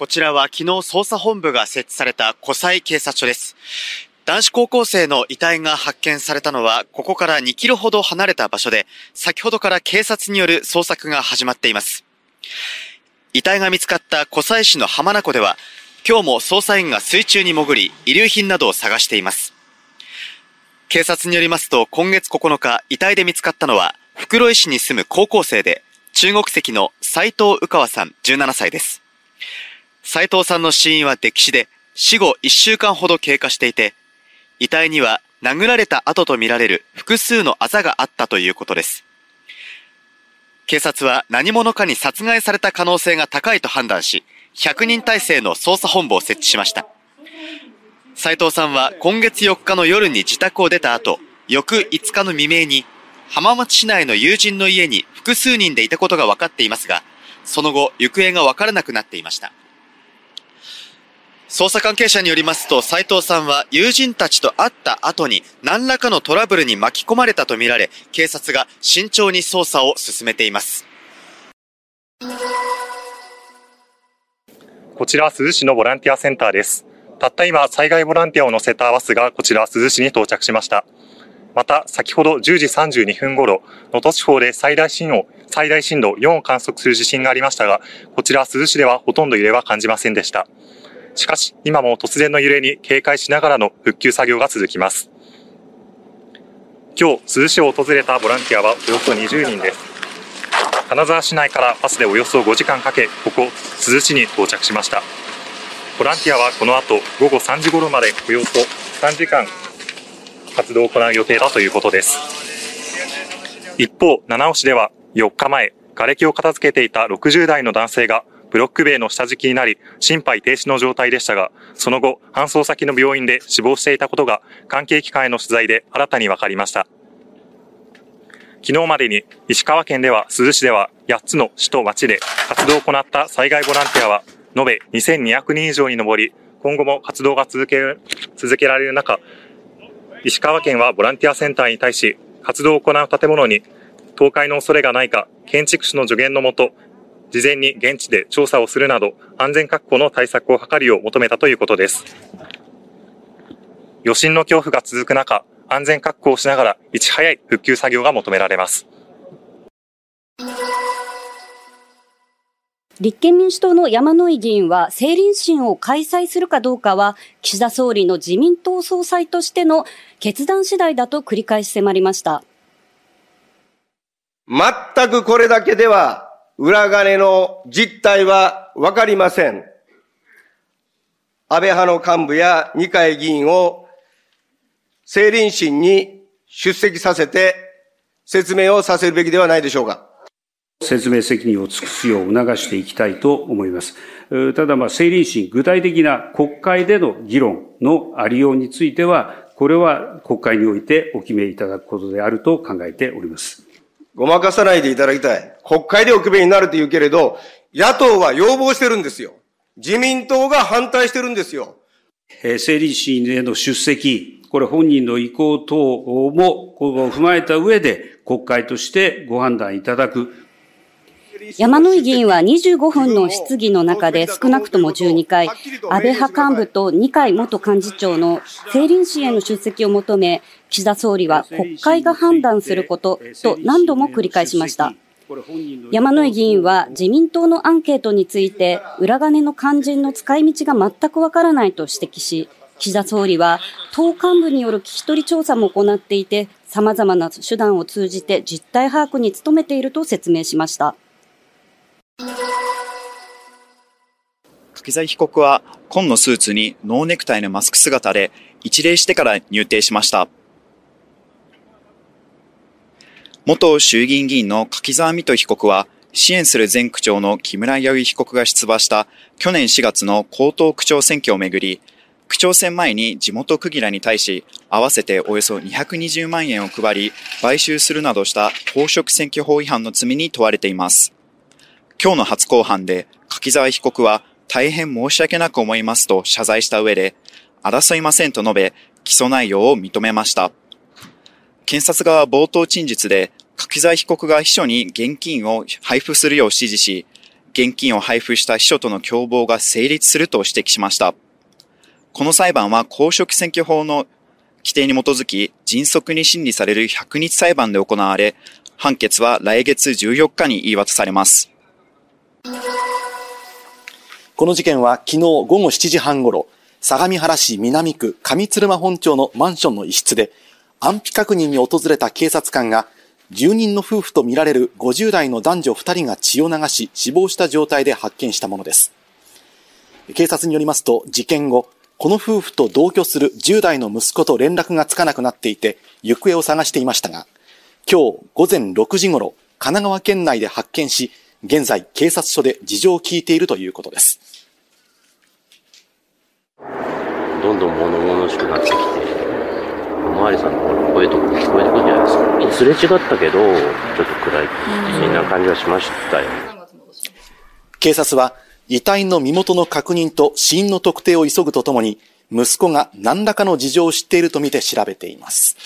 こちらは昨日捜査本部が設置された湖西警察署です。男子高校生の遺体が発見されたのは、ここから2キロほど離れた場所で、先ほどから警察による捜索が始まっています。遺体が見つかった湖西市の浜名湖では、今日も捜査員が水中に潜り、遺留品などを探しています。警察によりますと、今月9日、遺体で見つかったのは、袋井市に住む高校生で、中国籍の斉藤宇川さん17歳です。斉藤さんの死因は溺死で、死後1週間ほど経過していて、遺体には殴られた跡とみられる複数のあざがあったということです。警察は何者かに殺害された可能性が高いと判断し、100人体制の捜査本部を設置しました。斉藤さんは今月4日の夜に自宅を出た後、翌5日の未明に浜松市内の友人の家に複数人でいたことが分かっていますが、その後、行方が分からなくなっていました。捜査関係者によりますと、斉藤さんは友人たちと会った後に何らかのトラブルに巻き込まれたとみられ、警察が慎重に捜査を進めています。こちら珠洲市のボランティアセンターです。たった今、災害ボランティアを乗せたバスがこちら珠洲市に到着しました。また、先ほど10時32分頃、能登地方で最大震度、最大震度4を観測する地震がありましたが、こちら珠洲市ではほとんど揺れは感じませんでした。しかし、今も突然の揺れに警戒しながらの復旧作業が続きます。今日、珠洲市を訪れたボランティアはおよそ20人です。金沢市内からバスでおよそ5時間かけ、ここ、珠洲市に到着しました。ボランティアはこの後、午後3時頃までおよそ3時間活動を行う予定だということです。一方、七尾市では4日前、瓦礫を片付けていた60代の男性がブロック塀の下敷きになり、心肺停止の状態でしたが、その後、搬送先の病院で死亡していたことが、関係機関への取材で新たに分かりました。昨日までに石川県では珠洲市では8つの市と町で活動を行った災害ボランティアは延べ2200人以上に上り、今後も活動が続け続けられる中、石川県はボランティアセンターに対し、活動を行う建物に倒壊の恐れがないか、建築士の助言のもと、事前に現地で調査をするなど、安全確保の対策を図るよう求めたということです。余震の恐怖が続く中、安全確保をしながら、いち早い復旧作業が求められます。立憲民主党の山井議員は政倫審を開催するかどうかは岸田総理の自民党総裁としての決断次第だと繰り返し迫りました。全くこれだけでは裏金の実態はわかりません。安倍派の幹部や二階議員を政倫審に出席させて説明をさせるべきではないでしょうか。説明責任を尽くすよう促していきたいと思います。ただ、まあ、政倫審、具体的な国会での議論のありようについては、これは国会においてお決めいただくことであると考えております。ごまかさないでいただきたい。国会でお決めになると言うけれど、野党は要望してるんですよ。自民党が反対してるんですよ。えー、政理審への出席、これ本人の意向等も踏まえた上で国会としてご判断いただく。山井議員は25分の質疑の中で少なくとも12回、安倍派幹部と二階元幹事長の政倫審への出席を求め、岸田総理は国会が判断することと何度も繰り返しました。山井議員は自民党のアンケートについて裏金の肝心の使い道が全くわからないと指摘し、岸田総理は党幹部による聞き取り調査も行っていて、様々な手段を通じて実態把握に努めていると説明しました。柿沢被告は紺のスーツにノーネクタイのマスク姿で一礼してから入廷しました。元衆議院議員の柿沢水戸被告は、支援する前区長の木村弥生被告が出馬した去年4月の江東区長選挙をめぐり、区長選前に地元区議らに対し、合わせておよそ220万円を配り、買収するなどした公職選挙法違反の罪に問われています。今日の初公判で、柿沢被告は大変申し訳なく思いますと謝罪した上で、争いませんと述べ、起訴内容を認めました。検察側は冒頭陳述で、柿沢被告が秘書に現金を配布するよう指示し、現金を配布した秘書との共謀が成立すると指摘しました。この裁判は公職選挙法の規定に基づき、迅速に審理される100日裁判で行われ、判決は来月14日に言い渡されます。この事件は昨日午後7時半ごろ、相模原市南区上鶴間本町のマンションの一室で、安否確認に訪れた警察官が、住人の夫婦とみられる50代の男女2人が血を流し死亡した状態で発見したものです。警察によりますと、事件後、この夫婦と同居する10代の息子と連絡がつかなくなっていて、行方を探していましたが、今日午前6時ごろ、神奈川県内で発見し、現在警察署で事情を聞いているということです。どんどん物々しくなってきて、おまわりさんの声とか聞こえてくるんじゃないですか。すれ違ったけど、ちょっと暗い、不審な感じはしましたよ。警察は、遺体の身元の確認と死因の特定を急ぐとともに、息子が何らかの事情を知っているとみて調べています。